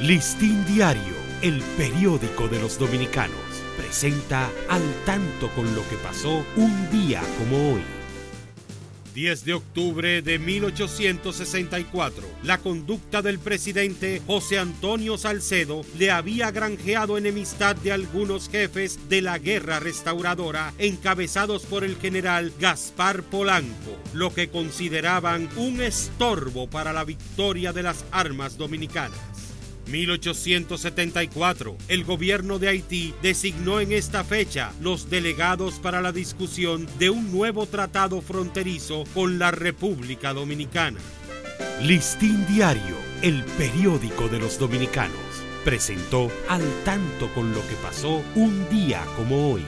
Listín Diario, el periódico de los dominicanos, presenta al tanto con lo que pasó un día como hoy. 10 de octubre de 1864, la conducta del presidente José Antonio Salcedo le había granjeado enemistad de algunos jefes de la guerra restauradora encabezados por el general Gaspar Polanco, lo que consideraban un estorbo para la victoria de las armas dominicanas. 1874, el gobierno de Haití designó en esta fecha los delegados para la discusión de un nuevo tratado fronterizo con la República Dominicana. Listín Diario, el periódico de los dominicanos, presentó al tanto con lo que pasó un día como hoy.